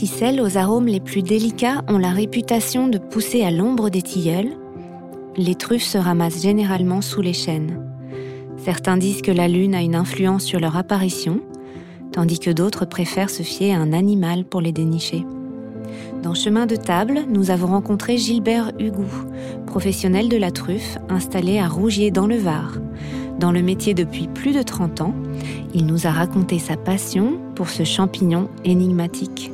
Si celles aux arômes les plus délicats ont la réputation de pousser à l'ombre des tilleuls, les truffes se ramassent généralement sous les chênes. Certains disent que la lune a une influence sur leur apparition, tandis que d'autres préfèrent se fier à un animal pour les dénicher. Dans Chemin de table, nous avons rencontré Gilbert Hugou, professionnel de la truffe installé à Rougier dans le Var. Dans le métier depuis plus de 30 ans, il nous a raconté sa passion pour ce champignon énigmatique.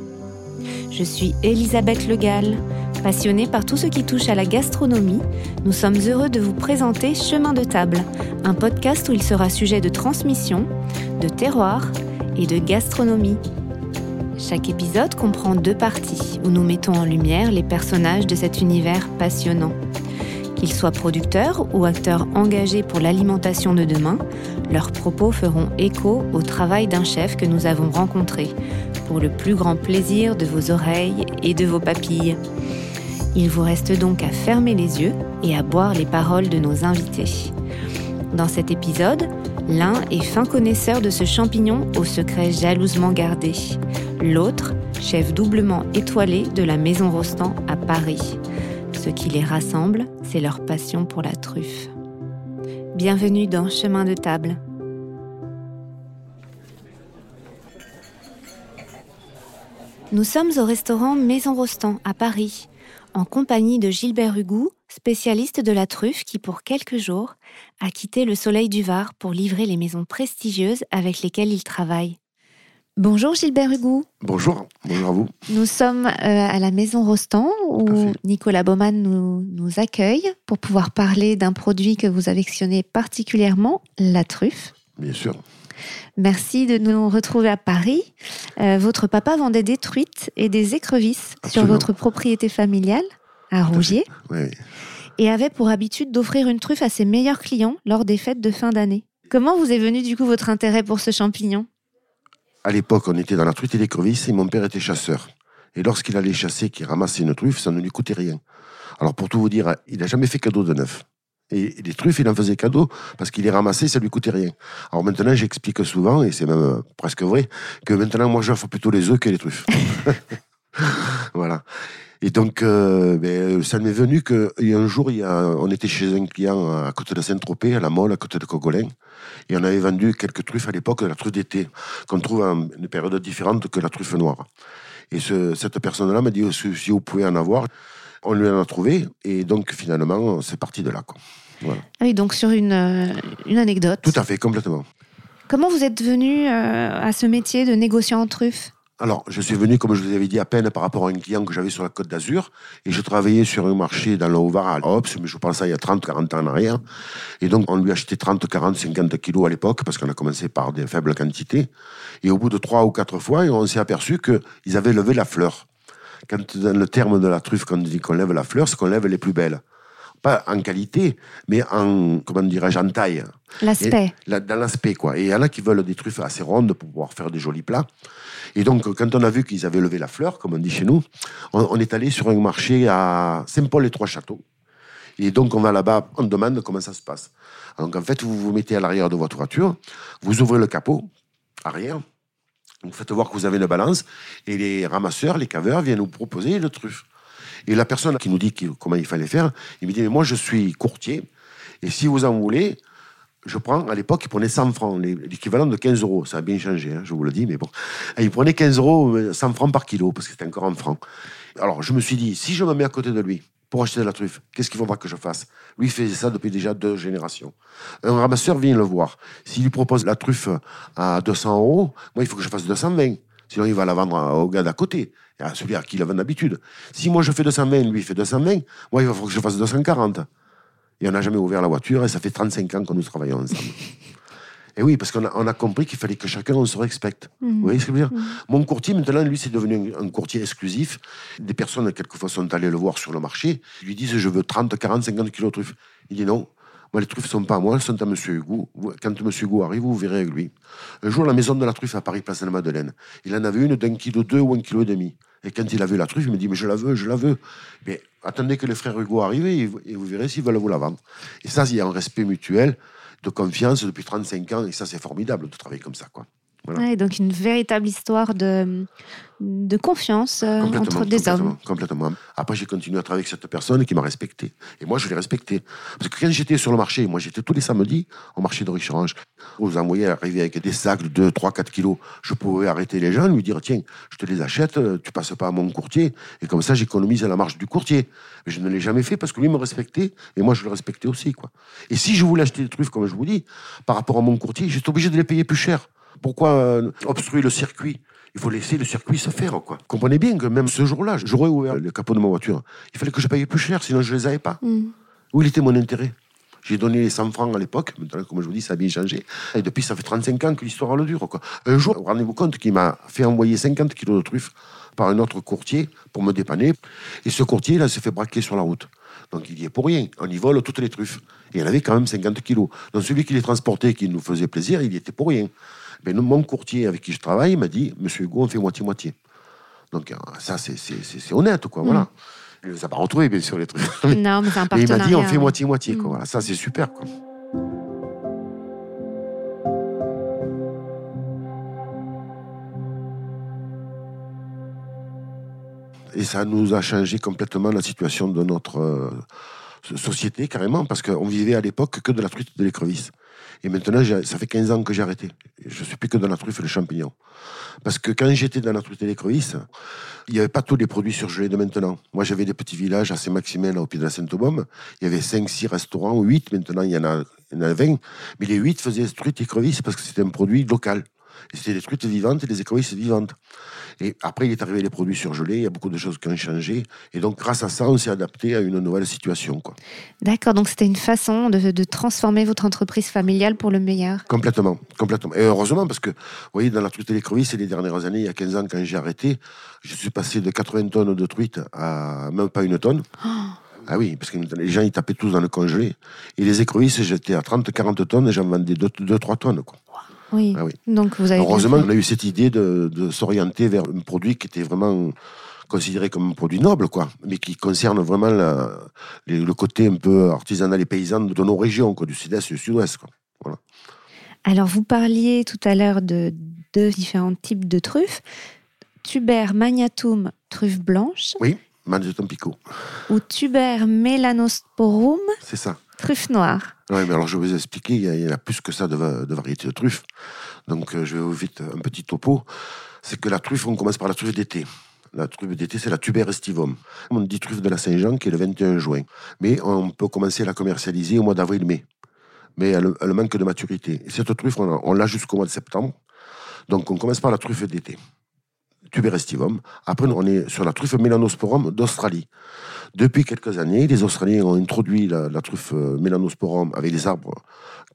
Je suis Elisabeth Legal. Passionnée par tout ce qui touche à la gastronomie, nous sommes heureux de vous présenter Chemin de table, un podcast où il sera sujet de transmission, de terroir et de gastronomie. Chaque épisode comprend deux parties où nous mettons en lumière les personnages de cet univers passionnant. Qu'ils soient producteurs ou acteurs engagés pour l'alimentation de demain, leurs propos feront écho au travail d'un chef que nous avons rencontré, pour le plus grand plaisir de vos oreilles et de vos papilles. Il vous reste donc à fermer les yeux et à boire les paroles de nos invités. Dans cet épisode, l'un est fin connaisseur de ce champignon au secret jalousement gardé l'autre, chef doublement étoilé de la Maison Rostand à Paris. Ce qui les rassemble, c'est leur passion pour la truffe. Bienvenue dans Chemin de table. Nous sommes au restaurant Maison Rostand à Paris, en compagnie de Gilbert Hugou, spécialiste de la truffe qui, pour quelques jours, a quitté le soleil du Var pour livrer les maisons prestigieuses avec lesquelles il travaille. Bonjour Gilbert Hugou. Bonjour, bonjour à vous. Nous sommes euh, à la Maison Rostand où Nicolas Baumann nous, nous, accueille pour pouvoir parler d'un produit que vous affectionnez particulièrement, la truffe. Bien sûr. Merci de nous retrouver à Paris. Euh, votre papa vendait des truites et des écrevisses sur votre propriété familiale à Rougier. Oui. Et avait pour habitude d'offrir une truffe à ses meilleurs clients lors des fêtes de fin d'année. Comment vous est venu du coup votre intérêt pour ce champignon? À l'époque, on était dans la truite et l'écrevisse et mon père était chasseur. Et lorsqu'il allait chasser, qu'il ramassait une truffe, ça ne lui coûtait rien. Alors pour tout vous dire, il n'a jamais fait cadeau de neuf. Et les truffes, il en faisait cadeau parce qu'il les ramassait, ça lui coûtait rien. Alors maintenant, j'explique souvent, et c'est même euh, presque vrai, que maintenant, moi, j'offre plutôt les œufs que les truffes. voilà. Et donc, euh, ben, ça m'est venu qu'il y a un jour, il y a, on était chez un client à côté de Saint-Tropez, à la Molle, à côté de Cogolin, et on avait vendu quelques truffes à l'époque, la truffe d'été, qu'on trouve à une période différente que la truffe noire. Et ce, cette personne-là m'a dit si vous pouvez en avoir. On lui en a trouvé, et donc finalement, c'est parti de là. Quoi. Voilà. Ah oui, donc sur une, euh, une anecdote. Tout à fait, complètement. Comment vous êtes venu euh, à ce métier de négociant en truffes alors, je suis venu, comme je vous avais dit, à peine par rapport à un client que j'avais sur la côte d'Azur. Et je travaillais sur un marché dans le Haut-Var à Ops, mais je pense ça il y a 30, 40 ans en arrière. Et donc, on lui achetait 30, 40, 50 kilos à l'époque, parce qu'on a commencé par des faibles quantités. Et au bout de trois ou quatre fois, on s'est aperçu qu'ils avaient levé la fleur. Quand, dans le terme de la truffe, quand on dit qu'on lève la fleur, c'est qu'on lève les plus belles pas en qualité, mais en, comment dirais-je, en taille. L'aspect. Dans l'aspect, quoi. Et il y en a qui veulent des truffes assez rondes pour pouvoir faire des jolis plats. Et donc, quand on a vu qu'ils avaient levé la fleur, comme on dit chez nous, on, est allé sur un marché à Saint-Paul-les-Trois-Châteaux. Et donc, on va là-bas, on demande comment ça se passe. Donc, en fait, vous vous mettez à l'arrière de votre voiture, vous ouvrez le capot arrière, vous faites voir que vous avez une balance, et les ramasseurs, les caveurs viennent vous proposer le truffe. Et la personne qui nous dit comment il fallait faire, il me dit, mais moi je suis courtier, et si vous en voulez, je prends, à l'époque, il prenait 100 francs, l'équivalent de 15 euros. Ça a bien changé, hein, je vous le dis, mais bon. il prenait 15 euros, 100 francs par kilo, parce que c'était encore en francs. Alors, je me suis dit, si je me mets à côté de lui pour acheter de la truffe, qu'est-ce qu'il faudra que je fasse? Lui, il faisait ça depuis déjà deux générations. Un ramasseur vient le voir. S'il lui propose la truffe à 200 euros, moi, il faut que je fasse 220. Sinon, il va la vendre au gars d'à côté, à celui à qui il vend d'habitude. Si moi je fais 220, lui il fait 220, moi il va falloir que je fasse 240. Et on n'a jamais ouvert la voiture et ça fait 35 ans que nous travaillons ensemble. Et oui, parce qu'on a, on a compris qu'il fallait que chacun on se respecte. Mmh. Vous voyez ce que je veux dire mmh. Mon courtier, maintenant, lui, c'est devenu un, courtier exclusif. Des personnes, quelquefois, sont allées le voir sur le marché. Ils lui disent Je veux 30, 40, 50 kilos de truffes. Il dit Non, moi, les truffes ne sont pas à moi, elles sont à M. Hugo. Quand M. Hugo arrive, vous verrez avec lui. Un jour, la maison de la truffe à Paris, place de la Madeleine, il en avait une d'un kilo deux ou un kilo et demi. Et quand il a vu la truffe, il me dit, mais je la veux, je la veux. Mais attendez que le frère Hugo arrive et vous verrez s'ils veulent vous la vendre. Et ça, il y a un respect mutuel, de confiance depuis 35 ans, et ça, c'est formidable de travailler comme ça, quoi. Ouais, donc une véritable histoire de, de confiance euh, entre des hommes. Complètement. Après, j'ai continué à travailler avec cette personne qui m'a respecté. Et moi, je l'ai respecté. Parce que quand j'étais sur le marché, moi, j'étais tous les samedis au marché de Riche-Orange. Vous envoyez arriver avec des sacs de 2, 3, 4 kilos. Je pouvais arrêter les gens, lui dire tiens, je te les achète, tu passes pas à mon courtier. Et comme ça, j'économise à la marge du courtier. Mais je ne l'ai jamais fait parce que lui me respectait et moi, je le respectais aussi. Quoi. Et si je voulais acheter des truffes, comme je vous dis, par rapport à mon courtier, j'étais obligé de les payer plus cher. Pourquoi euh, obstruer le circuit il faut laisser le circuit se faire. Quoi. Comprenez bien que même ce jour-là, j'aurais ouvert le capot de ma voiture. Il fallait que je paye plus cher, sinon je ne les avais pas. Mm. Où il était mon intérêt? J'ai donné les 100 francs à l'époque. Maintenant, comme je vous dis, ça a bien changé. Et depuis, ça fait 35 ans que l'histoire le dure. Quoi. Un jour, rendez-vous compte qu'il m'a fait envoyer 50 kilos de truffes par un autre courtier pour me dépanner. Et ce courtier, là, s'est fait braquer sur la route. Donc il y est pour rien. On y vole toutes les truffes. Et il y en avait quand même 50 kilos. Donc celui qui les transportait, qui nous faisait plaisir, il y était pour rien. Mais mon courtier avec qui je travaille m'a dit Monsieur Hugo, on fait moitié-moitié. Donc, euh, ça, c'est honnête, quoi. Voilà. Mm. Il ne les a pas retrouvés, bien sûr, les trucs. Non, mais c'est un il m'a dit On fait moitié-moitié, quoi. Mm. Voilà, ça, c'est super, quoi. Ça nous a changé complètement la situation de notre euh, société, carrément, parce qu'on vivait à l'époque que de la truite de l'écrevisse. Et maintenant, ça fait 15 ans que j'ai arrêté. Je ne suis plus que dans la truffe et le champignon. Parce que quand j'étais dans la truffe et l'écrevisse, il n'y avait pas tous les produits surgelés de maintenant. Moi, j'avais des petits villages à Saint-Maximin, au pied de la Sainte-Baume. Il y avait 5, 6 restaurants, 8. Maintenant, il y en a, il y en a 20. Mais les 8 faisaient truite et écrevisse parce que c'était un produit local. C'était des truites vivantes et des écrevisses vivantes. Et après, il est arrivé les produits surgelés, il y a beaucoup de choses qui ont changé. Et donc, grâce à ça, on s'est adapté à une nouvelle situation. D'accord, donc c'était une façon de, transformer votre entreprise familiale pour le meilleur Complètement, complètement. Et heureusement, parce que, vous voyez, dans la truite et l'écrevisse, les dernières années, il y a 15 ans, quand j'ai arrêté, je suis passé de 80 tonnes de truite à même pas une tonne. Oh. Ah oui, parce que les gens, ils tapaient tous dans le congelé. Et les écrevisses, j'étais à 30-40 tonnes et j'en vendais 2-3 tonnes. Quoi. Oui. Ah Donc vous avez Heureusement, on a eu cette idée de, s'orienter vers un produit qui était vraiment considéré comme un produit noble, quoi, mais qui concerne vraiment le côté un peu artisanal et paysan de nos régions, quoi, du sud-est et du sud-ouest. Voilà. Alors, vous parliez tout à l'heure de deux différents types de truffes. Tuber magnatum, truffe blanche. Oui, magnatum picot. Ou tuber melanosporum. C'est ça. Truffe noire. Oui, mais alors je vais vous expliquer, il y, a, plus que ça de, variétés de truffes. Donc euh, je vais vous vite un petit topo. C'est que la truffe, on commence par la truffe d'été. La truffe d'été, c'est la tuber estivum. On dit truffe de la Saint-Jean qui est le 21 juin. Mais on peut commencer à la commercialiser au mois d'avril-mai. Mais elle, manque de maturité. Et cette truffe, on l'a jusqu'au mois de septembre. Donc on commence par la truffe d'été. Tuber estivum. Après, on est sur la truffe Melanosporum d'Australie. Depuis quelques années, les Australiens ont introduit la, truffe euh, Melanosporum avec les arbres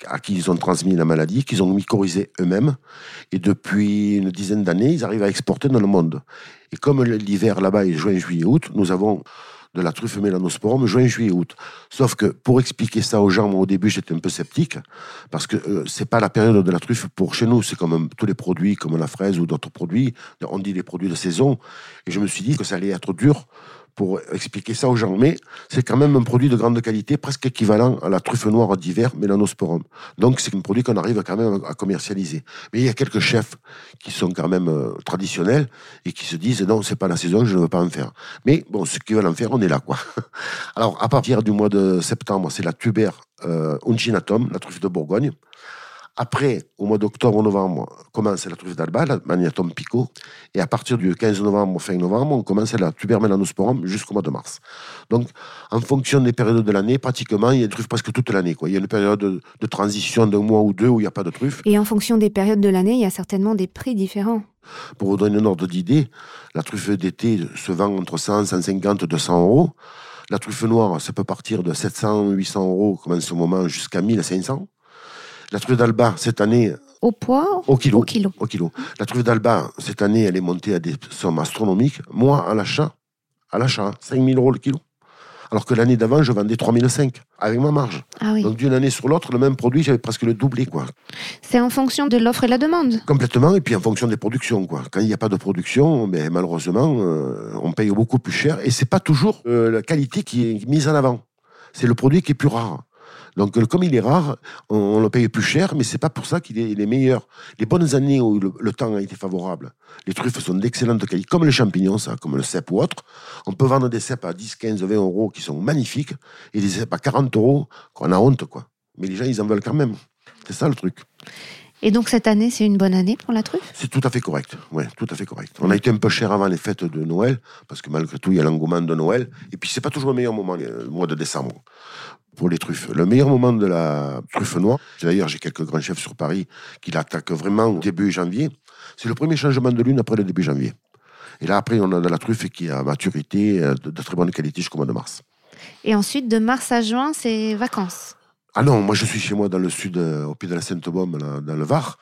à qui ils ont transmis la maladie, qu'ils ont mycorhizé eux-mêmes. Et depuis une dizaine d'années, ils arrivent à exporter dans le monde. Et comme l'hiver là-bas est juin, juillet, août, nous avons de la truffe mélanosporum juin, juillet, août. Sauf que pour expliquer ça aux gens, moi, au début, j'étais un peu sceptique parce que euh, c'est pas la période de la truffe pour chez nous. C'est comme tous les produits, comme la fraise ou d'autres produits. On dit les produits de saison. Et je me suis dit que ça allait être dur pour expliquer ça aux gens. Mais c'est quand même un produit de grande qualité, presque équivalent à la truffe noire d'hiver, Melanosporum. Donc c'est un produit qu'on arrive quand même à commercialiser. Mais il y a quelques chefs qui sont quand même euh, traditionnels et qui se disent non, c'est pas la saison, je ne veux pas en faire. Mais bon, ceux qui veulent en faire, on est là, quoi. Alors à partir du mois de septembre, c'est la tuber euh, uncinatum, la truffe de Bourgogne. Après, au mois d'octobre-novembre, commence la truffe d'Alba, la Magnatum Pico. Et à partir du 15 novembre, fin novembre, on commence la tuber melanosporum jusqu'au mois de mars. Donc, en fonction des périodes de l'année, pratiquement, il y a des truffes presque toute l'année. Il y a une période de, transition d'un mois ou deux où il n'y a pas de truffes. Et en fonction des périodes de l'année, il y a certainement des prix différents. Pour vous donner un ordre d'idée, la truffe d'été se vend entre 100, 150, 200 euros. La truffe noire, ça peut partir de 700, 800 euros, comme en ce moment, jusqu'à 1500. La truffe d'Alba, cette année. Au poids Au kilo. Au kilo? Au kilo. La truffe d'Alba, cette année, elle est montée à des sommes astronomiques. Moi, à l'achat, à l'achat, 5 000 euros le kilo. Alors que l'année d'avant, je vendais 3 500 avec ma marge. Ah oui. Donc d'une année sur l'autre, le même produit, j'avais presque le doublé. quoi. C'est en fonction de l'offre et la demande Complètement, et puis en fonction des productions. quoi. Quand il n'y a pas de production, ben, malheureusement, euh, on paye beaucoup plus cher. Et c'est pas toujours euh, la qualité qui est mise en avant. C'est le produit qui est plus rare. Donc, comme il est rare, on, le paye plus cher, mais c'est pas pour ça qu'il est, est, meilleur. Les bonnes années où le, temps a été favorable, les truffes sont d'excellente qualité, comme les champignons, ça, comme le cèpe ou autre. On peut vendre des cèpes à 10, 15, 20 euros qui sont magnifiques, et des cèpes à 40 euros qu'on a honte, quoi. Mais les gens, ils en veulent quand même. C'est ça le truc. Et donc cette année, c'est une bonne année pour la truffe? C'est tout à fait correct. Ouais, tout à fait correct. On a été un peu cher avant les fêtes de Noël, parce que malgré tout, il y a l'engouement de Noël. Et puis, c'est pas toujours le meilleur moment, le mois de décembre, pour les truffes. Le meilleur moment de la truffe noire, d'ailleurs, j'ai quelques grands chefs sur Paris qui l'attaquent vraiment au début janvier. C'est le premier changement de lune après le début janvier. Et là, après, on a de la truffe qui a maturité, euh, de, de très bonne qualité jusqu'au mois de mars. Et ensuite, de mars à juin, c'est vacances ah non, moi je suis chez moi dans le sud, euh, au pied de la Sainte-Baume, dans le Var.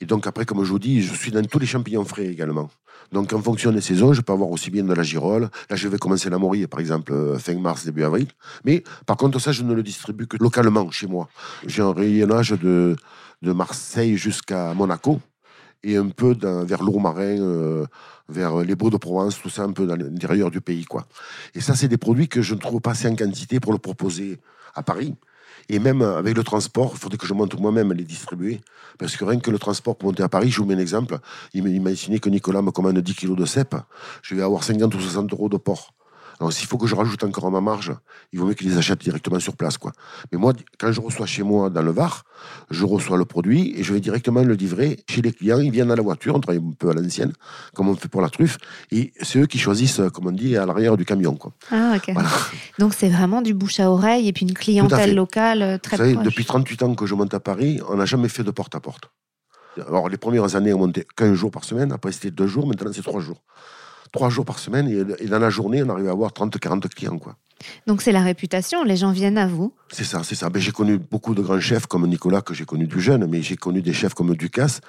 Et donc après, comme je vous dis, je suis dans tous les champignons frais également. Donc en fonction des saisons, je peux avoir aussi bien de la girole. Là, je vais commencer la morille, par exemple, euh, fin mars, début avril. Mais par contre, ça, je ne le distribue que localement chez moi. J'ai un rayonnage de, Marseille jusqu'à Monaco et un peu vers l'Ourmarin, euh, vers les Beaux-de-Provence, tout ça, un peu dans l'intérieur du pays. quoi. Et ça, c'est des produits que je ne trouve pas assez en quantité pour le proposer à Paris. Et même avec le transport, il faudrait que je monte moi-même les distribuer. Parce que rien que le transport pour monter à Paris, je vous mets un exemple. Imaginez que Nicolas me commande 10 kilos de cèpe. Je vais avoir 50 ou 60 euros de port. Alors, s'il faut que je rajoute encore à ma marge, il vaut mieux qu'ils les achètent directement sur place. Quoi. Mais moi, quand je reçois chez moi dans le Var, je reçois le produit et je vais directement le livrer chez les clients. Ils viennent à la voiture, on travaille un peu à l'ancienne, comme on fait pour la truffe. Et c'est eux qui choisissent, comme on dit, à l'arrière du camion. Quoi. Ah, ok. Donc, c'est vraiment du bouche à oreille et puis une clientèle locale euh, très Vous savez, depuis 38 ans que je monte à Paris, on n'a jamais fait de porte-à-porte. Alors, les premières années, on montait 15 jours par semaine. Après, c'était deux jours. Maintenant, c'est trois jours trois jours par semaine. Et, dans la journée, on arrive à avoir 30-40 clients. Quoi. Donc c'est la réputation, les gens viennent à vous. C'est ça, c'est ça. Ben, j'ai connu beaucoup de grands chefs comme Nicolas, que j'ai connu du jeune, mais j'ai connu des chefs comme Ducasse.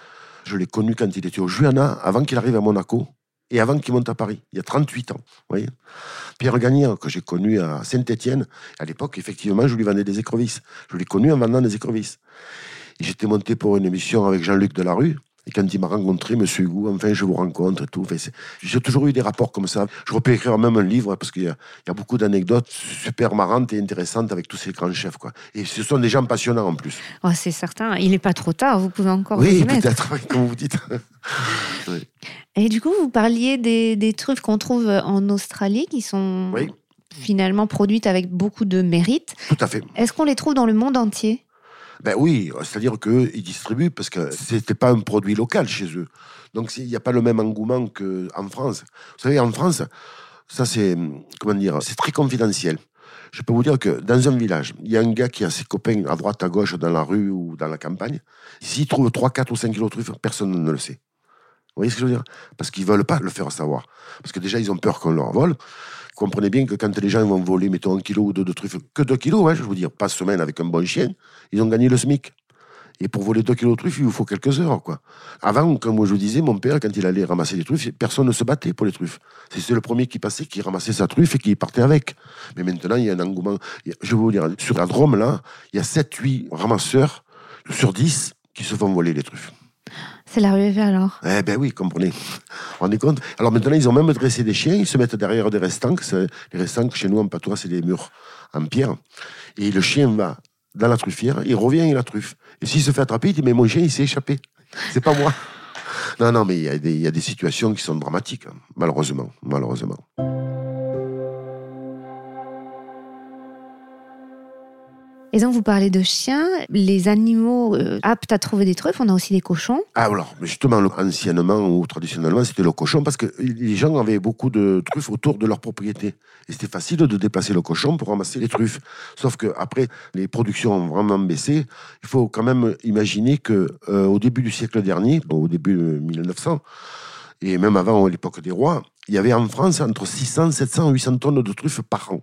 Je l'ai connu quand il était au Juana, avant qu'il arrive à Monaco et avant qu'il monte à Paris, il y a 38 ans. Voyez Pierre Gagnard, que j'ai connu à Saint-Étienne, à l'époque, effectivement, je lui vendais des écrevisses. Je l'ai connu en vendant des écrevisses. J'étais monté pour une émission avec Jean-Luc Delarue, et quand il m'a rencontré, Monsieur Hugo, enfin, je vous rencontre et tout. j'ai toujours eu des rapports comme ça. Je peux écrire même un livre parce qu'il y, a beaucoup d'anecdotes super marrantes et intéressantes avec tous ces grands chefs. Quoi. Et ce sont des gens passionnants en plus. Oh, c'est certain. Il n'est pas trop tard. Vous pouvez encore. Oui, peut-être, comme vous dites. Et du coup, vous parliez des, des truffes qu'on trouve en Australie qui sont finalement produites avec beaucoup de mérite. Tout à fait. Est-ce qu'on les trouve dans le monde entier? Ben oui, c'est-à-dire qu'ils distribuent parce que c'était pas un produit local chez eux. Donc il n'y a pas le même engouement qu'en France. Vous savez, en France, ça c'est, comment dire, c'est très confidentiel. Je peux vous dire que dans un village, il y a un gars qui a ses copains à droite, à gauche, dans la rue ou dans la campagne. S'il trouve 3, 4 ou 5 kilos de truffes, personne ne le sait. Vous voyez ce que je veux dire? Parce qu'ils ne veulent pas le faire savoir. Parce que déjà, ils ont peur qu'on leur vole comprenez bien que quand les gens vont voler, mettons, un kilo ou deux de truffes, que deux kilos, hein, je veux dire, pas semaine avec un bon chien, ils ont gagné le SMIC. Et pour voler deux kilos de truffes, il vous faut quelques heures, quoi. Avant, comme je vous disais, mon père, quand il allait ramasser les truffes, personne ne se battait pour les truffes. C'était le premier qui passait, qui ramassait sa truffe et qui partait avec. Mais maintenant, il y a un engouement. Je vais vous dire, sur la Drôme, là, il y a 7-8 ramasseurs sur 10 qui se font voler les truffes. C'est la rue alors Eh ben oui, comprenez. On est compte Alors maintenant, ils ont même dressé des chiens, ils se mettent derrière des restants. Les restants, chez nous, en patois, c'est des murs en pierre. Et le chien va dans la truffière, il revient et la truffe. Et s'il se fait attraper, il dit Mais mon chien, il s'est échappé. C'est pas moi. Non, non, mais il y, y, a des situations qui sont dramatiques, hein, malheureusement. Malheureusement. Et donc, vous parlez de chiens, les animaux euh, aptes à trouver des truffes, on a aussi des cochons. Ah, alors, justement, anciennement ou traditionnellement, c'était le cochon parce que les gens avaient beaucoup de truffes autour de leur propriété. Et c'était facile de déplacer le cochon pour ramasser les truffes. Sauf qu'après, les productions ont vraiment baissé. Il faut quand même imaginer que euh, au début du siècle dernier, au début de 1900, et même avant l'époque des rois, il y avait en France entre 600, 700, 800 tonnes de truffes par an.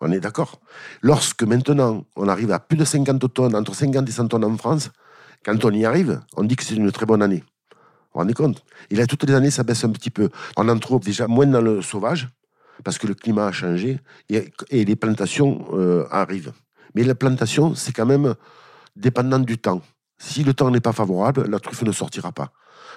On est d'accord Lorsque maintenant on arrive à plus de 50 tonnes, entre 50 et 100 tonnes en France, quand on y arrive, on dit que c'est une très bonne année. Vous vous rendez compte? Et là, toutes les années, ça baisse un petit peu. On en trouve déjà moins dans le sauvage, parce que le climat a changé, et, les plantations euh, arrivent. Mais la plantation, c'est quand même dépendant du temps. Si le temps n'est pas favorable, la truffe ne sortira pas.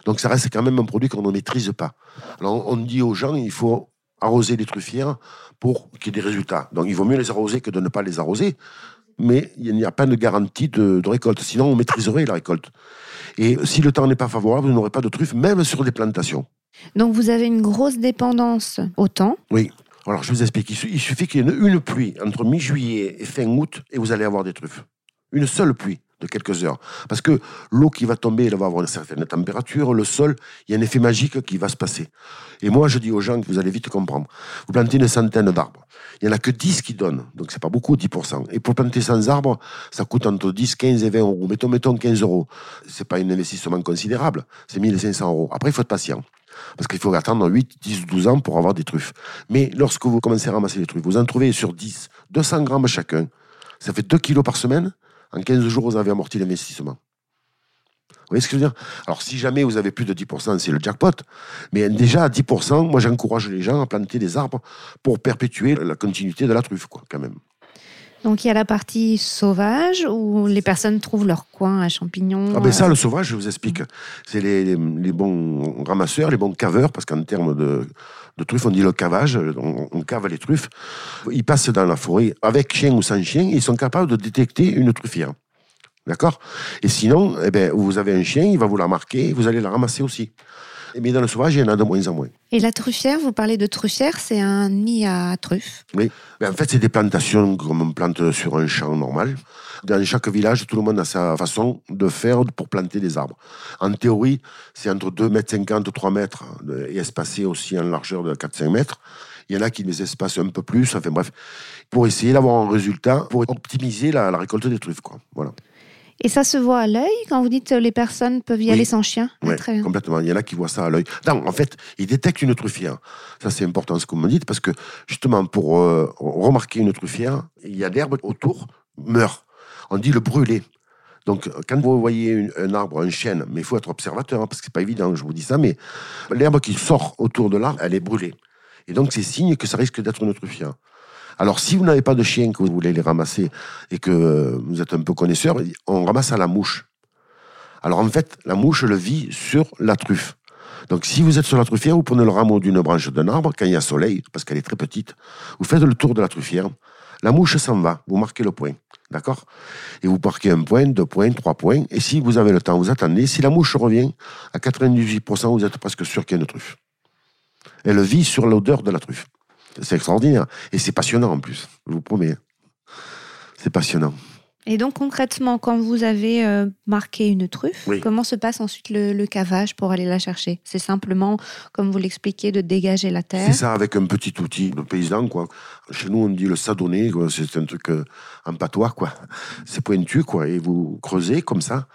Donc ça reste quand même un produit qu'on ne maîtrise pas. Alors on dit aux gens, il faut arroser les truffières pour qu'il y ait des résultats. Donc il vaut mieux les arroser que de ne pas les arroser. mais il n'y a pas de garantie de, de récolte. Sinon, on maîtriserait la récolte. Et si le temps n'est pas favorable, vous n'aurez pas de truffes, même sur des plantations. Donc vous avez une grosse dépendance au temps. Oui. Alors je vous explique, il su- il suffit qu'il y ait une, une pluie entre mi-juillet et fin août et vous allez avoir des truffes. Une seule pluie de quelques heures. Parce que l'eau qui va tomber, elle va avoir une certaine température, le sol, il y a un effet magique qui va se passer. Et moi, je dis aux gens que vous allez vite comprendre. Vous plantez une centaine d'arbres. Il n'y en a que 10 qui donnent. Donc, c'est pas beaucoup, 10%. Et pour planter 100 arbres, ça coûte entre 10, 15 et 20 euros. Mettons, mettons 15 euros. C'est pas un investissement considérable. C'est 1500 euros. Après, il faut être patient. Parce qu'il faut attendre 8, 10, 12 ans pour avoir des truffes. Mais lorsque vous commencez à ramasser les truffes, vous en trouvez sur 10, 200 grammes chacun. Ça fait 2 kilos par semaine. En 15 jours, vous avez amorti l'investissement. Vous voyez ce que je veux dire? Alors, si jamais vous avez plus de 10%, c'est le jackpot. Mais déjà, à 10%, moi, j'encourage les gens à planter des arbres pour perpétuer la continuité de la truffe, quoi, quand même. Donc il y a la partie sauvage où les personnes trouvent leur coin à champignons. Ah ben ça, le sauvage, je vous explique. C'est les, les- les bons ramasseurs, les bons caveurs, parce qu'en termes de, de truffes, on dit le cavage, on, cave les truffes. Ils passent dans la forêt avec chien ou sans chien, ils sont capables de détecter une truffière. D'accord? Et sinon, eh ben, vous avez un chien, il va vous la marquer, vous allez la ramasser aussi. Mais dans le sauvage, il y en a de moins en moins. Et la truffière, vous parlez de truffière, c'est un nid à truffes. Oui. Ben, en fait, c'est des plantations comme on plante sur un champ normal. Dans chaque village, tout le monde a sa façon de faire pour planter des arbres. En théorie, c'est entre 2,50 m, 3 mètres de- et espacé aussi en largeur de 4-5 mètres. Il y en a qui les espacent un peu plus, enfin bref, pour essayer d'avoir un résultat, pour optimiser la, la récolte des truffes. Quoi. Voilà. Et ça se voit à l'œil quand vous dites euh, les personnes peuvent y Oui. aller sans chien? Ah, Très bien. complètement. Il y en a qui voient ça à l'œil. Non, en fait, ils détectent une truffière. Ça, c'est important ce que vous me dites, parce que justement, pour euh, remarquer une truffière, il y a l'herbe autour meurt. On dit le brûler. Donc, quand vous voyez une- un arbre, un chêne, mais il faut être observateur, hein, parce que c'est pas évident, je vous dis ça, mais l'herbe qui sort autour de l'arbre, elle est brûlée. Et donc, c'est signe que ça risque d'être une truffière. Alors, si vous n'avez pas de chien, que vous voulez les ramasser, et que vous êtes un peu connaisseur, on ramasse à la mouche. Alors en fait, la mouche le vit sur la truffe. Donc si vous êtes sur la truffière, vous prenez le rameau d'une branche d'un arbre, quand il y a soleil, parce qu'elle est très petite, vous faites le tour de la truffière, la mouche s'en va, vous marquez le point, d'accord? Et vous marquez un point, deux points, trois points, et si vous avez le temps, vous attendez, si la mouche revient, à 98%, vous êtes presque sûr qu'il y a une truffe. Elle vit sur l'odeur de la truffe. C'est extraordinaire, et c'est passionnant en plus, je vous promets. C'est passionnant. Et donc concrètement, quand vous avez euh, marqué une truffe, Oui. comment se passe ensuite le, le cavage pour aller la chercher? C'est simplement, comme vous l'expliquez, de dégager la terre? C'est ça, avec un petit outil de paysan, quoi. Chez nous, on dit le sadonné. C'est un truc euh, en patois, quoi. C'est pointu, quoi. Et vous creusez comme ça.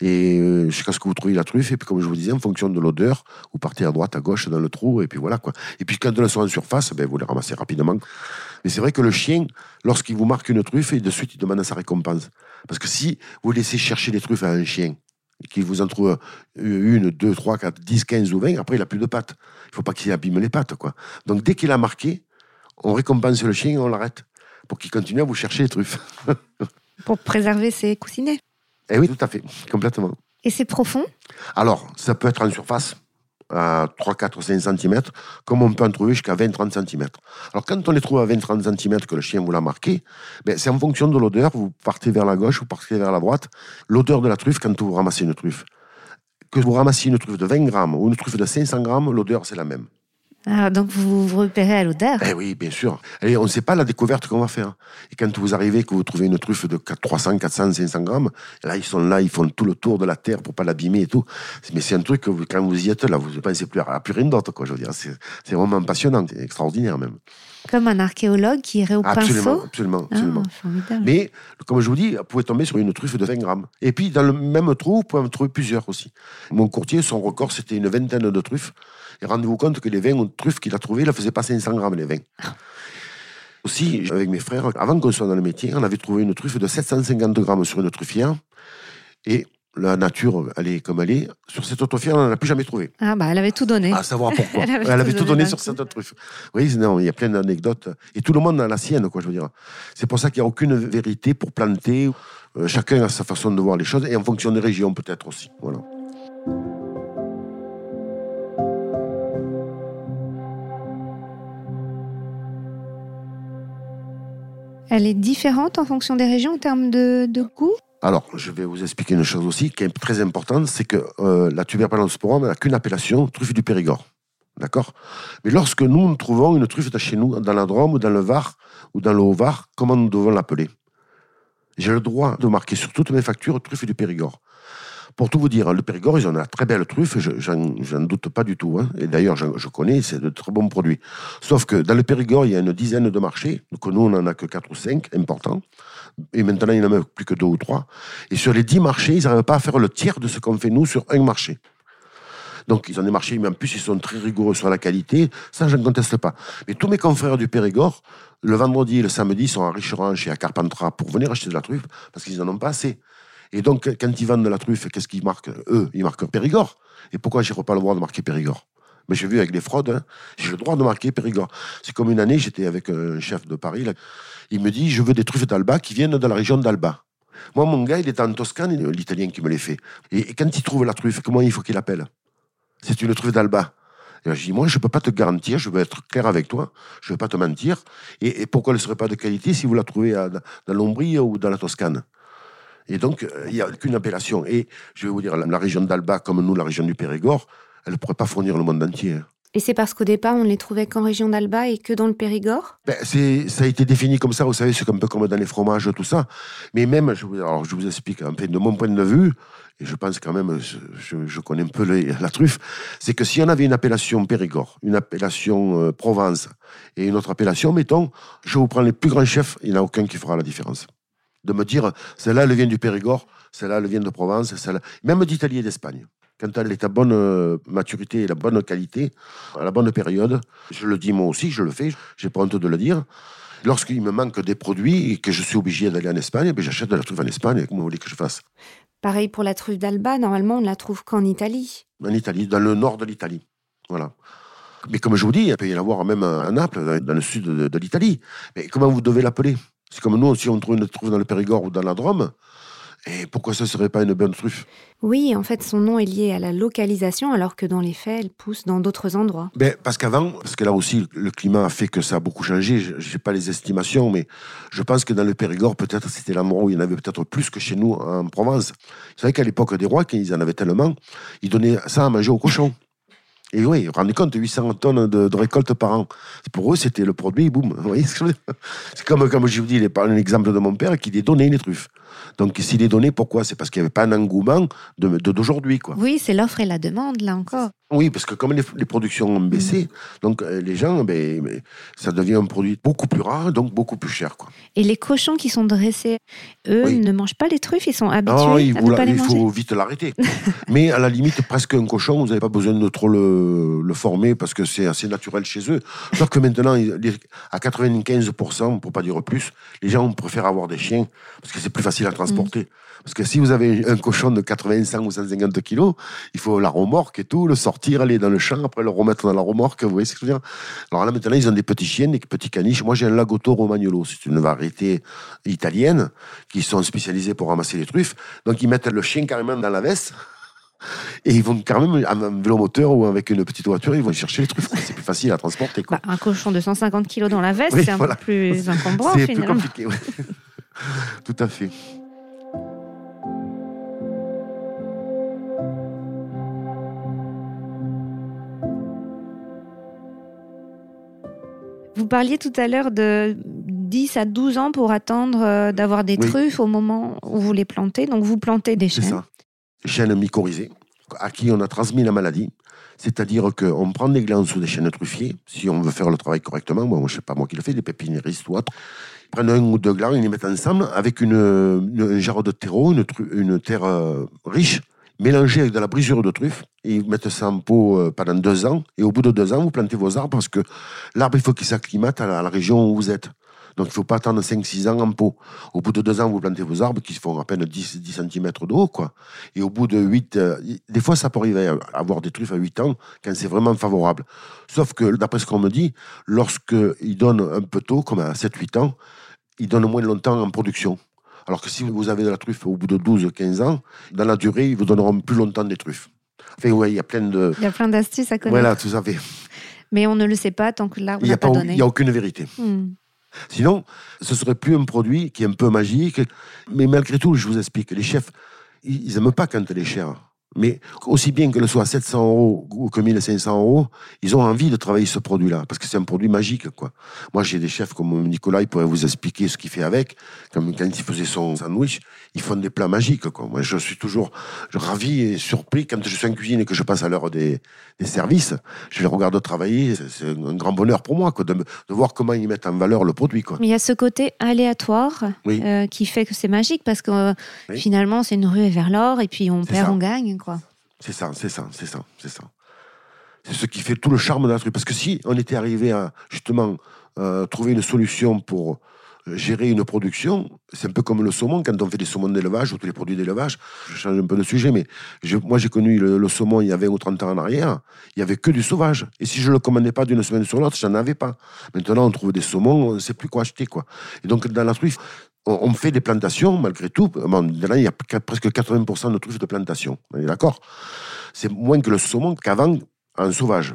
Et euh, jusqu'à ce que vous trouviez la truffe. Et puis, comme je vous disais, en fonction de l'odeur, vous partez à droite, à gauche, dans le trou. Et puis voilà, quoi. Et puis, quand elles sont en surface, ben, vous les ramassez rapidement. Mais c'est vrai que le chien, lorsqu'il vous marque une truffe, et de suite, il demande sa récompense. Parce que si vous laissez chercher les truffes à un chien, qu'il vous en trouve une, deux, trois, quatre, dix, quinze ou vingt, après, il n'a plus de pattes. Il faut pas qu'il abîme les pattes, quoi. Donc, dès qu'il a marqué, on récompense le chien et on l'arrête. Pour qu'il continue à vous chercher les truffes. Pour préserver ses coussinets. Eh oui, tout à fait, complètement. Et c'est profond? Alors, ça peut être en surface, à 3, 4, 5 cm, comme on peut en trouver jusqu'à 20, 30 cm. Alors, quand on les trouve à 20, 30 cm, que le chien vous l'a marqué, ben, c'est en fonction de l'odeur, vous partez vers la gauche, vous partez vers la droite. L'odeur de la truffe, quand vous ramassez une truffe, que vous ramassiez une truffe de 20 grammes ou une truffe de 500 grammes, l'odeur, c'est la même. Ah, Donc vous vous repérez à l'odeur Eh oui, bien sûr. Et on ne sait pas la découverte qu'on va faire. Et quand vous arrivez, que vous trouvez une truffe de 4- 300, 400, 500 grammes, là, ils sont là, ils font tout le tour de la terre pour pas l'abîmer et tout. Mais c'est un truc que vous- quand vous y êtes, là, vous ne pensez plus à, plus rien d'autre, quoi. Je veux dire, c'est vraiment passionnant, c'est extraordinaire même. Comme un archéologue qui irait au Absolument, pinceau absolument, Ah, absolument. formidable. Mais, comme je vous dis, vous pouvez tomber sur une truffe de 20 grammes. Et puis, dans le même trou, vous pouvez en trouver plusieurs aussi. Mon courtier, son record, c'était une vingtaine de truffes. Et rendez-vous compte que les 20 truffes qu'il a trouvées, il ne faisaient pas 500 grammes, les 20. Aussi, avec mes frères, avant qu'on soit dans le métier, on avait trouvé une truffe de 750 grammes sur une truffière. Et la nature, elle est comme elle est. Sur cette autre fière, on n'en a plus jamais trouvé. Ah bah elle avait tout donné. À savoir pourquoi. Elle avait Elle avait tout tout donné sur cette truffe. Oui, non, il y a plein d'anecdotes. Et tout le monde a la sienne, quoi, je veux dire. C'est pour ça qu'il n'y a aucune vérité pour planter. Euh, chacun a sa façon de voir les choses, et en fonction des régions, peut-être aussi. Voilà. Elle est différente en fonction des régions en termes de, goût alors, je vais vous expliquer une chose aussi qui est très importante, c'est que euh, la tuberculosporum n'a qu'une appellation, truffe du Périgord. D'accord? Mais lorsque nous, trouvons une truffe de chez nous, dans la Drôme, ou dans le Var, ou dans le Haut-Var, comment nous devons l'appeler? J'ai le droit de marquer sur toutes mes factures truffe du Périgord. Pour tout vous dire, le Périgord, ils ont de très belles truffes, je n'en doute pas du tout. Hein. Et d'ailleurs, je, connais, c'est de très bons produits. Sauf que dans le Périgord, il y a une dizaine de marchés, donc nous, on n'en a que 4 ou 5 importants. Et maintenant, il n'y en a plus que 2 ou 3. Et sur les 10 marchés, ils n'arrivent pas à faire le tiers de ce qu'on fait nous sur un marché. Donc, ils ont des marchés, mais en plus, ils sont très rigoureux sur la qualité. Ça, je ne conteste pas. Mais tous mes confrères du Périgord, le vendredi et le samedi, sont à Richerange et à Carpentras pour venir acheter de la truffe parce qu'ils n'en ont pas assez. Et donc, quand ils vendent de la truffe, qu'est-ce qu'ils marquent? Eux, ils marquent Périgord. Et pourquoi je n'ai pas le droit de marquer Périgord? Mais j'ai vu avec les fraudes, hein, j'ai le droit de marquer Périgord. C'est comme une année, j'étais avec un chef de Paris, il me dit, je veux des truffes d'Alba qui viennent de la région d'Alba. Moi, mon gars, il est en Toscane, l'italien qui me les fait. Et, quand il trouve la truffe, comment il faut qu'il appelle C'est une truffe d'Alba. Et je dis, moi, je ne peux pas te garantir, je veux être clair avec toi, je ne veux pas te mentir. Et, pourquoi elle ne serait pas de qualité si vous la trouvez dans l'Ombrie ou dans la Toscane? Et donc, euh, il n'y a qu'une appellation. Et je vais vous dire, la, région d'Alba, comme nous, la région du Périgord, elle ne pourrait pas fournir le monde entier. Et c'est parce qu'au départ, on ne les trouvait qu'en région d'Alba et que dans le Périgord? Ben, Ça a été défini comme ça, vous savez, c'est un peu comme dans les fromages, tout ça. Mais même, je vous, alors je vous explique, un peu de mon point de vue, et je pense quand même, je, connais un peu la truffe, c'est que si on avait une appellation Périgord, une appellation euh, Provence et une autre appellation, mettons, je vous prends les plus grands chefs, il n'y en a aucun qui fera la différence de me dire, celle-là, elle vient du Périgord, celle-là, elle vient de Provence, celle même d'Italie et d'Espagne. Quand elle est à bonne euh, maturité et la bonne qualité, à la bonne période, je le dis moi aussi, je le fais, j'ai pas honte de le dire. Lorsqu'il me manque des produits et que je suis obligé d'aller en Espagne, ben j'achète de la truffe en Espagne. Comment vous voulez que je fasse Pareil pour la truffe d'Alba, normalement on ne la trouve qu'en Italie. En Italie, dans le nord de l'Italie. Voilà. Mais comme je vous dis, il peut y en avoir même à Naples, dans le sud de l'Italie. Mais comment vous devez l'appeler? C'est comme nous, si on trouve une truffe dans le Périgord ou dans la Drôme, et pourquoi ce ne serait pas une bonne truffe? Oui, en fait, son nom est lié à la localisation, alors que dans les faits, elle pousse dans d'autres endroits. Ben, parce qu'avant, parce que là aussi, le climat a fait que ça a beaucoup changé. Je n'ai pas les estimations, mais je pense que dans le Périgord, peut-être c'était l'endroit où il y en avait peut-être plus que chez nous en Provence. Vous savez qu'à l'époque des rois, quand ils en avaient tellement, ils donnaient ça à manger aux cochons. Et oui, vous vous rendez compte, 800 tonnes de, récolte par an. Pour eux, c'était le produit, boum. C'est comme, comme je vous dis, un exemple de mon père qui les donnait les truffes. Donc, s'il les donnait, pourquoi? C'est parce qu'il n'y avait pas un engouement d'aujourd'hui. De, oui, c'est l'offre et la demande, là encore. Oui, parce que comme les, productions ont baissé, donc euh, les gens, ben, ça devient un produit beaucoup plus rare, donc beaucoup plus cher. Quoi. Et les cochons qui sont dressés, eux, ne mangent pas les truffes, ils sont habitués à ne pas les il manger. Il faut vite l'arrêter. Mais à la limite, presque un cochon, vous n'avez pas besoin de trop le, le former parce que c'est assez naturel chez eux. Sauf que maintenant, à 95%, pour pas dire plus, les gens préfèrent avoir des chiens parce que c'est plus facile à transporter. Mm. Parce que si vous avez un cochon de 80, 100 ou 150 kilos, il faut la remorque et tout, le sortir, aller dans le champ, après le remettre dans la remorque. Vous voyez ce que je veux dire? Alors là, maintenant, ils ont des petits chiens, des petits caniches. Moi, j'ai un Lagotto Romagnolo. C'est une variété italienne qui sont spécialisés pour ramasser les truffes. Donc, ils mettent le chien carrément dans la veste. Et ils vont quand même, avec un vélo moteur ou avec une petite voiture, ils vont chercher les truffes. C'est plus facile à transporter. Quoi. Bah, un cochon de 150 kilos dans la veste, c'est un peu plus encombrant. C'est plus compliqué, Tout à fait. Vous parliez tout à l'heure de 10 à 12 ans pour attendre euh, d'avoir des truffes au moment où vous les plantez. Donc vous plantez des chênes. C'est ça. Chênes mycorhizés, à qui on a transmis la maladie. C'est-à-dire qu'on prend des glands sous des chênes truffiers, si on veut faire le travail correctement. Moi, je ne sais pas moi qui le fais, des pépinéristes ou autres. Ils prennent un ou deux glands, ils les mettent ensemble avec une, un jarre de terreau, une, terre euh, riche, mélangez avec de la brisure de truffe et vous mettez ça en pot euh, pendant deux ans. Et au bout de deux ans, vous plantez vos arbres parce que l'arbre, il faut qu'il s'acclimate à, la région où vous êtes. Donc, il ne faut pas attendre 5-6 ans en pot. Au bout de deux ans, vous plantez vos arbres qui font à peine 10, 10 cm de haut, quoi. Et au bout de 8, euh, des fois, ça peut arriver à avoir des truffes à 8 ans quand c'est vraiment favorable. Sauf que, d'après ce qu'on me dit, lorsqu'ils donnent un peu tôt, comme à 7-8 ans, ils donnent moins longtemps en production. Alors que si vous avez de la truffe au bout de 12-15 ans, dans la durée, ils vous donneront plus longtemps des truffes. Enfin, ouais, il y a plein de. Il y a plein d'astuces à connaître. Voilà, tout à fait. Mais on ne le sait pas tant que l'arbre n'a pas, donné. Il n'y a aucune vérité. Hmm. Sinon, ce serait plus un produit qui est un peu magique. Mais malgré tout, je vous explique, les chefs, ils n'aiment pas quand elle est. Mais aussi bien que le soit à 700 euros ou que 1500 euros, ils ont envie de travailler ce produit-là, parce que c'est un produit magique. Quoi. Moi, j'ai des chefs comme Nicolas, il pourrait vous expliquer ce qu'il fait avec. Comme quand il faisait son sandwich, ils font des plats magiques. Quoi. Moi, je suis toujours ravi et surpris quand je suis en cuisine et que je passe à l'heure des, des, services. Je les regarde travailler, c'est un grand bonheur pour moi quoi, de, de, voir comment ils mettent en valeur le produit. Quoi. Mais il y a ce côté aléatoire euh, qui fait que c'est magique, parce que euh, finalement, c'est une rue vers l'or, et puis on perd, on gagne. C'est ça, c'est ça, c'est ça, c'est ça. C'est ce qui fait tout le charme de la truc. Parce que si on était arrivé à justement euh, trouver une solution pour euh, gérer une production, c'est un peu comme le saumon, quand on fait des saumons d'élevage ou tous les produits d'élevage. Je change un peu de sujet, mais moi j'ai connu le, saumon il y avait 20 ou 30 ans en arrière, il n'y avait que du sauvage. Et si je ne le commandais pas d'une semaine sur l'autre, j'en avais pas. Maintenant on trouve des saumons, on ne sait plus quoi acheter. Quoi. Et donc dans la truffe, on, fait des plantations malgré tout. Bon, il y a presque 80% de truffes de plantation. On d'accord C'est moins que le saumon qu'avant en sauvage.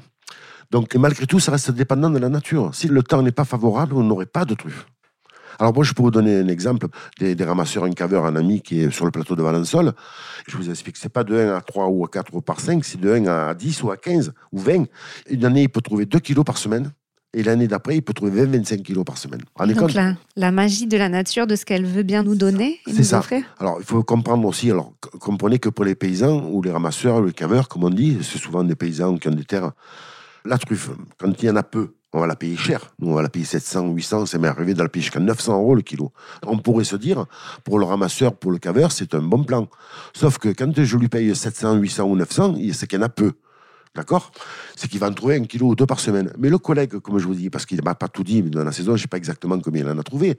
Donc malgré tout, ça reste dépendant de la nature. Si le temps n'est pas favorable, on n'aurait pas de truffes. Alors moi, je peux vous donner un exemple des, ramasseurs, un caveur, un ami qui est sur le plateau de Valençol. Je vous explique, c'est pas de 1 à 3 ou à 4 ou par 5, c'est de 1 à 10 ou à 15 ou 20. Une année, il peut trouver 2 kilos par semaine. Et l'année d'après, il peut trouver 20-25 kilos par semaine. Donc la, la, magie de la nature, de ce qu'elle veut bien nous donner et nous ça. offrir. Alors il faut comprendre aussi, alors comprenez que pour les paysans ou les ramasseurs, les caveurs, comme on dit, c'est souvent des paysans qui ont des terres. La truffe, quand il y en a peu, on va la payer cher. Nous, on va la payer 700, 800, c'est même arrivé dans la payer jusqu'à 900 euros le kilo. On pourrait se dire, pour le ramasseur, pour le caveur, c'est un bon plan. Sauf que quand je lui paye 700, 800 ou 900, c'est qu'il y en a peu. D'accord? C'est qu'il va en trouver un kilo ou deux par semaine. Mais le collègue, comme je vous dis, parce qu'il ne m'a pas tout dit dans la saison, je ne sais pas exactement combien il en a trouvé.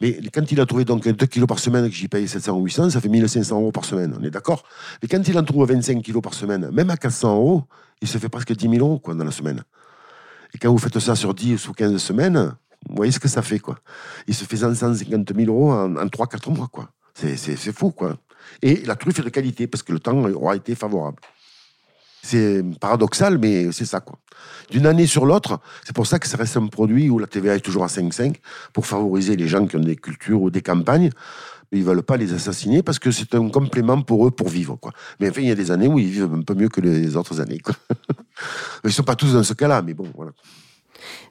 Mais quand il a trouvé donc 2 kilos par semaine, que j'y paye 700 ou 800, ça fait 1500 euros par semaine. On est d'accord? Mais quand il en trouve 25 kilos par semaine, même à 400 euros, il se fait presque 10 000 euros quoi, dans la semaine. Et quand vous faites ça sur 10 ou 15 semaines, vous voyez ce que ça fait. quoi. Il se fait 150 000 euros en, en 3-4 mois. quoi. C'est fou. quoi. Et la truffe est de qualité, parce que le temps aura été favorable. C'est paradoxal, mais c'est ça, quoi. D'une année sur l'autre, c'est pour ça que ça reste un produit où la TVA est toujours à 5,5 pour favoriser les gens qui ont des cultures ou des campagnes. Ils ne veulent pas les assassiner parce que c'est un complément pour eux pour vivre, quoi. Mais enfin, il y a des années où ils vivent un peu mieux que les autres années, ils ne sont pas tous dans ce cas-là, mais bon, voilà.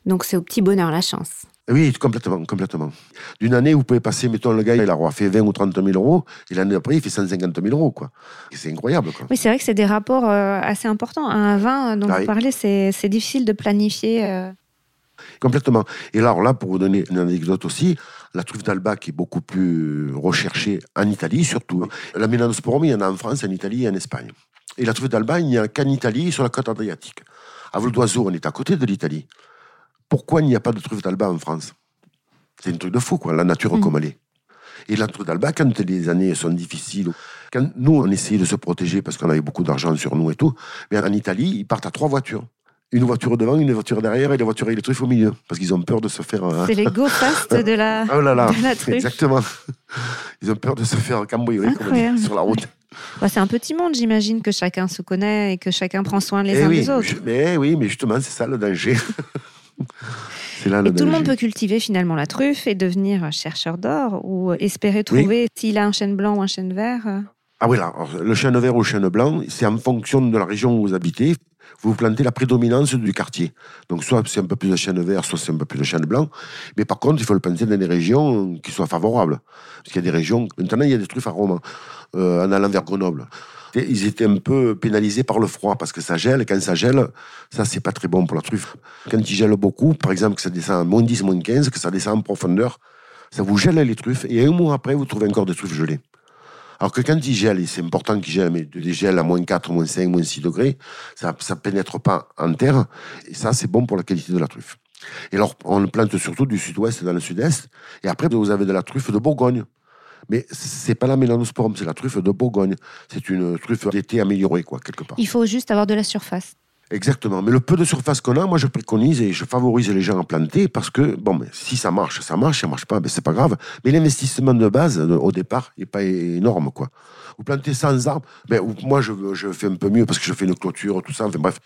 Donc c'est au petit bonheur la chance. Oui, complètement, complètement. D'une année, vous pouvez passer, mettons, le gars, il a fait 20 ou 30 000 euros, et l'année d'après, il fait 150 000 euros, quoi. C'est incroyable, quoi. Oui, c'est vrai que c'est des rapports euh, assez importants. Un vin dont ah vous parlez, c'est difficile de planifier. Euh. Complètement. Et alors là, pour vous donner une anecdote aussi, la truffe d'Alba qui est beaucoup plus recherchée en Italie, surtout. La Melanosporum, il y en a en France, en Italie et en Espagne. Et la truffe d'Alba, il n'y a qu'en Italie, sur la côte adriatique. À vol d'oiseau, on est à côté de l'Italie. Pourquoi il n'y a pas de truffe d'Alba en France? C'est un truc de fou, quoi, la nature mm. comme elle est. Et la truffe d'Alba, quand les années sont difficiles, quand nous, on essayait de se protéger parce qu'on avait beaucoup d'argent sur nous et tout, mais en Italie, ils partent à trois voitures. Une voiture devant, une voiture derrière et la voiture truffes au milieu. Parce qu'ils ont peur de se faire. Euh, C'est les go fast de la, oh là là, de la truffe. Exactement. Ils ont peur de se faire cambrioler sur la route. Bah, c'est un petit monde, j'imagine, que chacun se connaît et que chacun prend soin les eh uns des autres. mais oui, mais justement, c'est ça le danger. Là, et tout le monde peut cultiver finalement la truffe et devenir chercheur d'or ou espérer trouver s'il a un chêne blanc ou un chêne vert. Ah oui, là, le chêne vert ou le chêne blanc, c'est en fonction de la région où vous habitez. Vous plantez la prédominance du quartier. Donc, soit c'est un peu plus de chêne vert, soit c'est un peu plus de chêne blanc. Mais par contre, il faut le planter dans des régions qui soient favorables. Parce qu'il y a des régions. Maintenant, il y a des truffes à Rome, euh, en allant vers Grenoble ils étaient un peu pénalisés par le froid parce que ça gèle. Quand ça gèle, ça, c'est pas très bon pour la truffe. Quand il gèle beaucoup, par exemple, que ça descend à moins 10, moins 15, que ça descend en profondeur, ça vous gèle les truffes. Et un mois après, vous trouvez encore des truffes gelées. Alors que quand il gèle, et c'est important qu'il gèle, mais des gels à moins 4, moins 5, moins 6 degrés, ça ne pénètre pas en terre. Et ça, c'est bon pour la qualité de la truffe. Et alors, on le plante surtout du sud-ouest dans le sud-est. Et après, vous avez de la truffe de Bourgogne. Mais c'est pas la mélanosporum, c'est la truffe de Bourgogne. C'est une truffe d'été améliorée, quoi, quelque part. Il faut juste avoir de la surface. Exactement. Mais le peu de surface qu'on a, moi, je préconise et je favorise les gens à planter parce que, bon, mais si ça marche, ça marche. Si ça marche pas, ben, c'est pas grave. Mais l'investissement de base, au départ, n'est pas énorme, quoi. Vous plantez sans arbres, ben, moi, je, je fais un peu mieux parce que je fais une clôture, tout ça. Enfin, bref.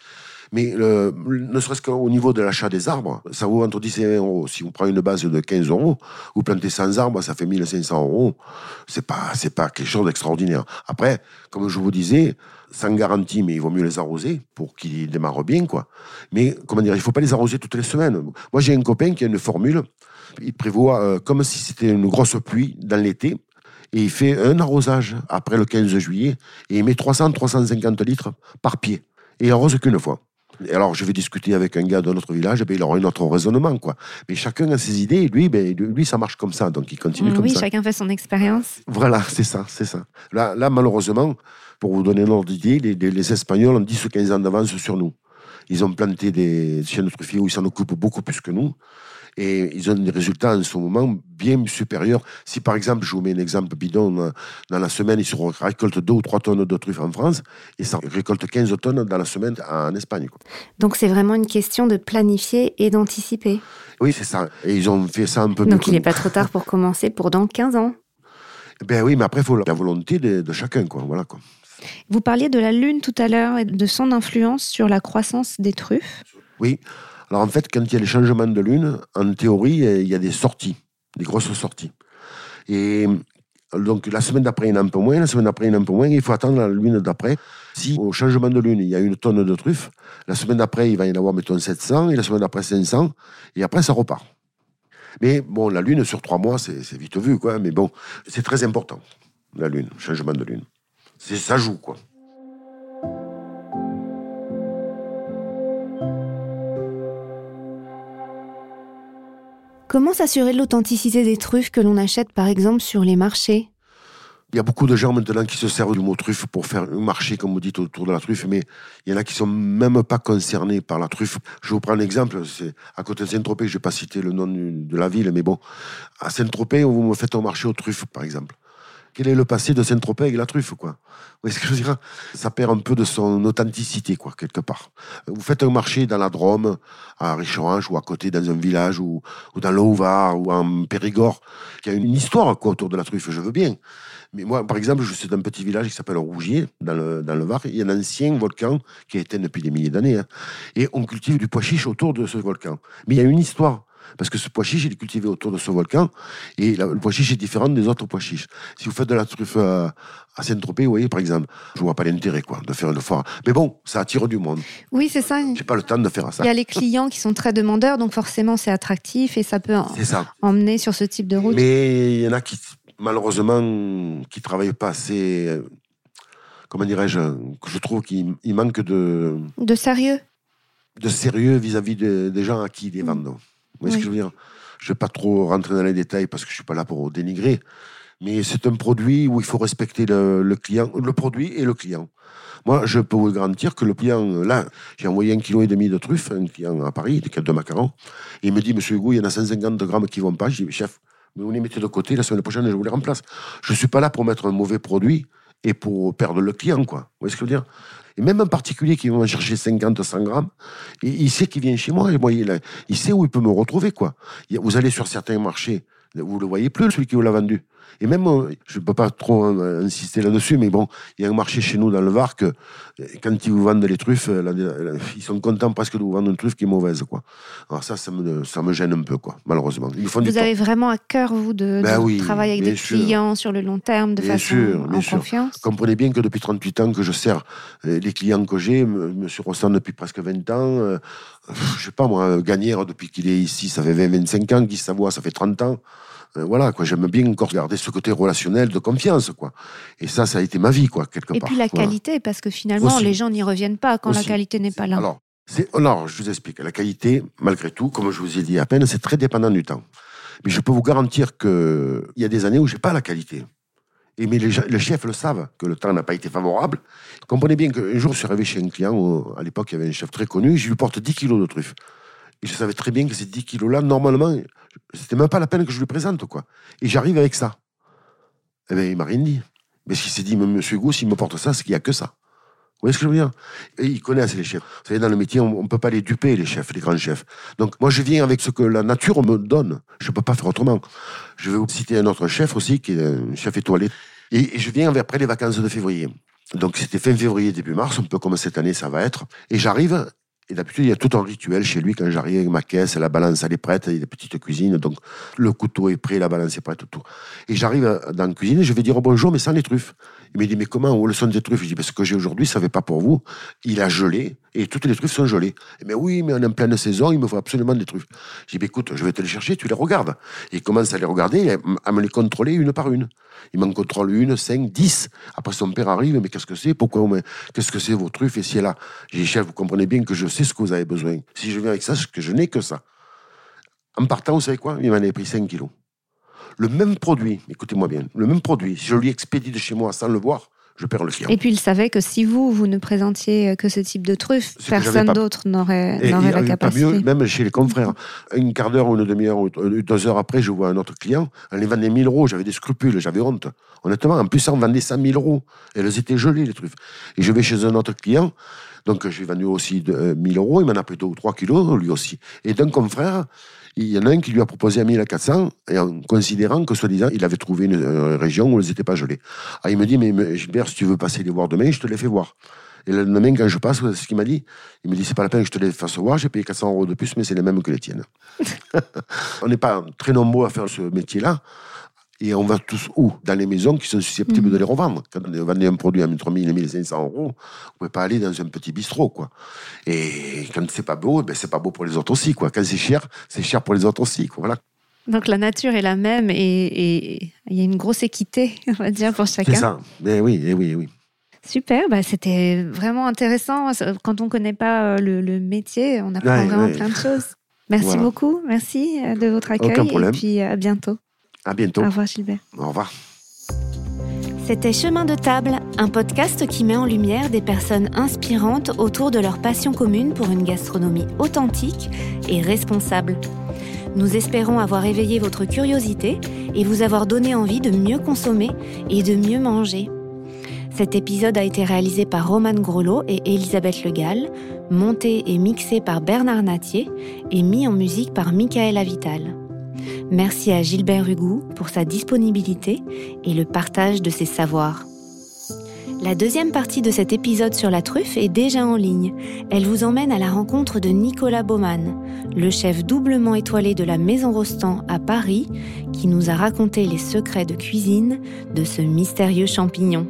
Mais ne serait-ce qu'au niveau de l'achat des arbres, ça vaut entre 10 et 20 euros. Si vous prenez une base de 15 euros, vous plantez 100 arbres, ça fait 1500 euros. C'est pas, c'est pas quelque chose d'extraordinaire. Après, comme je vous disais, sans garantie, mais il vaut mieux les arroser pour qu'ils démarrent bien, quoi. Mais, comment dire, il faut pas les arroser toutes les semaines. Moi, j'ai un copain qui a une formule. Il prévoit, euh, comme si c'était une grosse pluie dans l'été, et il fait un arrosage après le 15 juillet, et il met 300-350 litres par pied. Et il arrose qu'une fois. Et alors, je vais discuter avec un gars de notre village, et ben, il aura un autre raisonnement, quoi. Mais chacun a ses idées, et lui, ben, lui, ça marche comme ça, donc il continue comme ça. Oui, chacun fait son expérience. Voilà, c'est ça, c'est ça. Là, là, malheureusement, pour vous donner un ordre d'idée, les, les, Espagnols ont 10 ou 15 ans d'avance sur nous. Ils ont planté des chaînes de truffiers où ils s'en occupent beaucoup plus que nous et ils ont des résultats en ce moment bien supérieurs. Si par exemple, je vous mets un exemple bidon, dans la semaine, ils récoltent 2 ou 3 tonnes de truffes en France et ça récolte 15 tonnes dans la semaine en Espagne. Donc c'est vraiment une question de planifier et d'anticiper. Oui, c'est ça. Et ils ont fait ça un peu Donc il n'est pas trop tard pour commencer pour dans 15 ans. Ben oui, mais après, il faut la volonté de, de chacun. Quoi. Voilà, quoi. Vous parliez de la Lune tout à l'heure et de son influence sur la croissance des truffes. Oui. Alors en fait, quand il y a les changements de Lune, en théorie, il y a des sorties, des grosses sorties. Et donc la semaine d'après, il y en a un peu moins, la semaine d'après, il y en a un peu moins, il faut attendre la Lune d'après. Si au changement de Lune, il y a une tonne de truffes, la semaine d'après, il va y en avoir, mettons, 700, et la semaine d'après, 500, et après, ça repart. Mais bon, la Lune, sur trois mois, c'est vite vu, quoi. Mais bon, c'est très important, la Lune, changement de Lune ça joue, quoi. Comment s'assurer de l'authenticité des truffes que l'on achète, par exemple, sur les marchés? Il y a beaucoup de gens maintenant qui se servent du mot truffe pour faire un marché, comme vous dites, autour de la truffe, mais il y en a qui sont même pas concernés par la truffe. Je vous prends un exemple, c'est à côté de Saint-Tropez, je vais pas citer le nom de la ville, mais bon, à Saint-Tropez, vous me faites un marché aux truffes, par exemple quel est le passé de Saint-Tropez avec la truffe, quoi? Vous ce que je Ça perd un peu de son authenticité, quoi, quelque part. Vous faites un marché dans la Drôme, à Richerange, ou à côté dans un village, ou, dans Haut-Var, ou en Périgord, qui a une histoire, quoi, autour de la truffe, je veux bien. Mais moi, par exemple, je suis d'un petit village qui s'appelle Rougier, dans le, Var. Il y a un ancien volcan qui a été depuis des milliers d'années. Hein. et on cultive du pois chiche autour de ce volcan. Mais il y a une histoire. Parce que ce pois chiche, il est cultivé autour de ce volcan, et le pois chiche est différent des autres pois chiches. Si vous faites de la truffe à, Saint-Tropez, vous voyez, par exemple, je vois pas l'intérêt, quoi, de faire une foire. Mais bon, ça attire du monde. Oui, c'est ça. J'ai pas le temps de faire ça. Il y a les clients qui sont très demandeurs, donc forcément, c'est attractif et ça peut emmener sur ce type de route. Mais il y en a qui, malheureusement, qui travaillent pas assez, euh, comment dirais-je, que je trouve qu'il manque de... De sérieux de sérieux vis-à-vis des gens à qui ils les vendent. Voyez ce que je veux dire? Je ne vais pas trop rentrer dans les détails parce que je ne suis pas là pour dénigrer. Mais c'est un produit où il faut respecter le, client, le produit et le client. Moi, je peux vous garantir que le client, là, j'ai envoyé un kilo et demi de truffes, un client à Paris, des de macarons, et il me dit, Monsieur Hugo, il y en a 150 grammes qui vont pas. Je dis, chef, mais vous les mettez de côté, la semaine prochaine, je vous les remplace. Je ne suis pas là pour mettre un mauvais produit et pour perdre le client, quoi. Vous voyez ce que je veux dire? Et même un particulier qui va chercher 50, 100 grammes, il, sait qu'il vient chez moi, il, sait où il peut me retrouver, quoi. Vous allez sur certains marchés, vous le voyez plus, celui qui vous l'a vendu. Et même, euh, je ne peux pas trop euh, insister là-dessus, mais bon, il y a un marché chez nous dans le Var que euh, quand ils vous vendent les truffes, ils sont contents presque de vous vendre une truffe qui est mauvaise. Quoi. Alors ça, ça me, ça me gêne un peu, quoi, malheureusement. vous avez vraiment à cœur, vous, de, ben travailler avec des clients sur le long terme, de façon en confiance? Comprenez bien que depuis 38 ans que je sers les clients que j'ai, M. Rossan depuis presque 20 ans, je sais pas moi, Gagnère depuis qu'il est ici, ça fait 20-25 ans, Guy Savoie, ça fait 30 ans. Euh, voilà, quoi. J'aime bien encore garder ce côté relationnel de confiance, quoi. Et ça, ça a été ma vie, quoi, quelque part. Et puis la qualité, parce que finalement, les gens n'y reviennent pas quand la qualité n'est pas là. Alors, alors, je vous explique. La qualité, malgré tout, comme je vous ai dit à peine, c'est très dépendant du temps. Mais je peux vous garantir qu'il y a des années où j'ai pas la qualité. Et mais les, chefs le savent, que le temps n'a pas été favorable. Comprenez bien qu'un jour, je suis arrivé chez un client, à l'époque, il y avait un chef très connu, je lui porte 10 kilos de truffes. Et je savais très bien que ces 10 kilos-là, normalement, c'était même pas la peine que je lui présente, quoi. Et j'arrive avec ça. Eh bien, il m'a rien dit. Mais s'il s'est dit, monsieur Hugo, s'il me porte ça, c'est qu'il n'y a que ça. Vous voyez ce que je veux dire? Et ils connaissent les chefs. Vous savez, dans le métier, on ne peut pas les duper, les chefs, les grands chefs. Donc, moi, je viens avec ce que la nature me donne. Je ne peux pas faire autrement. Je vais vous citer un autre chef aussi, qui est un chef étoilé. Et, je viens après les vacances de février. Donc, c'était fin février, début mars, un peu comme cette année, ça va être. Et j'arrive, Et d'habitude, il y a tout un rituel chez lui quand j'arrive avec ma caisse, la balance elle est prête, il y a des petites cuisines, donc le couteau est prêt, la balance est prête, tout. Et j'arrive dans la cuisine et je vais dire bonjour, mais sans les truffes. Il me dit, mais comment, où sont des truffes? Je dis, parce que j'ai aujourd'hui, ça ne fait pas pour vous. Il a gelé et toutes les truffes sont gelées. Mais oui, mais on est en pleine saison, il me faut absolument des truffes. Je dis, écoute, je vais te les chercher, tu les regardes. Il commence à les regarder, à me les contrôler une par une. Il m'en contrôle une, cinq, dix. Après, son père arrive, mais qu'est-ce que c'est? Pourquoi Qu'est-ce que c'est vos truffes? Et si elle a J'ai dit, chef, vous comprenez bien que je sais ce que vous avez besoin. Si je viens avec ça, que je n'ai que ça. En partant, vous savez quoi? Il m'en avait pris 5 kilos. Le même produit, écoutez-moi bien, le même produit, si je lui expédie de chez moi sans le voir, je perds le client. Et puis il savait que si vous, vous ne présentiez que ce type de truffe, personne d'autre n'aurait la capacité. Pas mieux, même chez les confrères. Une quart d'heure ou une demi-heure ou deux heures après, je vois un autre client. Elle les vendait 1000 euros. J'avais des scrupules, j'avais honte. Honnêtement, en plus, on vendait 100 000 euros. Elles étaient gelées, les truffes. Et je vais chez un autre client. Donc, j'ai vendu aussi de, 1000 euh, euros. Il m'en a pris 2 ou 3 kilos, lui aussi. Et d'un confrère, il y en a un qui lui a proposé à 1400, et en considérant que, soi-disant, il avait trouvé une euh, région où elles n'étaient pas gelées. Ah, il me dit, mais Gilbert, si tu veux passer les voir demain, je te les fais voir. Et le lendemain, quand je passe, c'est ce qu'il m'a dit. Il me dit, c'est pas la peine que je te les fasse voir, j'ai payé 400 euros de plus, mais c'est les mêmes que les tiennes. On n'est pas très nombreux à faire ce métier-là. Et on va tous où? Dans les maisons qui sont susceptibles mhm. de les revendre. Quand on vend un produit à 3000, 1500 euros, on ne pouvez pas aller dans un petit bistrot, quoi. Et quand c'est pas beau, ben c'est pas beau pour les autres aussi, quoi. Quand c'est cher, c'est cher pour les autres aussi, quoi. Voilà. Donc la nature est la même et il y a une grosse équité, on va dire, pour chacun. C'est ça. Mais oui, et oui, oui. Super, bah c'était vraiment intéressant. Quand on ne connaît pas euh, le, métier, on apprend vraiment plein de choses. Merci beaucoup, merci euh, de votre accueil et puis à bientôt. À bientôt. Au revoir, Gilbert. Au revoir. C'était Chemin de table, un podcast qui met en lumière des personnes inspirantes autour de leur passion commune pour une gastronomie authentique et responsable. Nous espérons avoir éveillé votre curiosité et vous avoir donné envie de mieux consommer et de mieux manger. Cet épisode a été réalisé par Roman Grolot et Elisabeth Legal, monté et mixé par Bernard Natier et mis en musique par Michael Avital. Merci à Gilbert Hugou pour sa disponibilité et le partage de ses savoirs. La deuxième partie de cet épisode sur la truffe est déjà en ligne. Elle vous emmène à la rencontre de Nicolas Baumann, le chef doublement étoilé de la Maison Rostand à Paris, qui nous a raconté les secrets de cuisine de ce mystérieux champignon.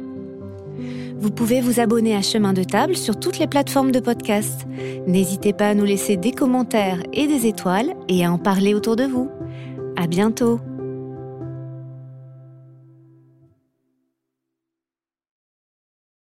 Vous pouvez vous abonner à Chemin de Table sur toutes les plateformes de podcast. N'hésitez pas à nous laisser des commentaires et des étoiles et à en parler autour de vous. À bientôt!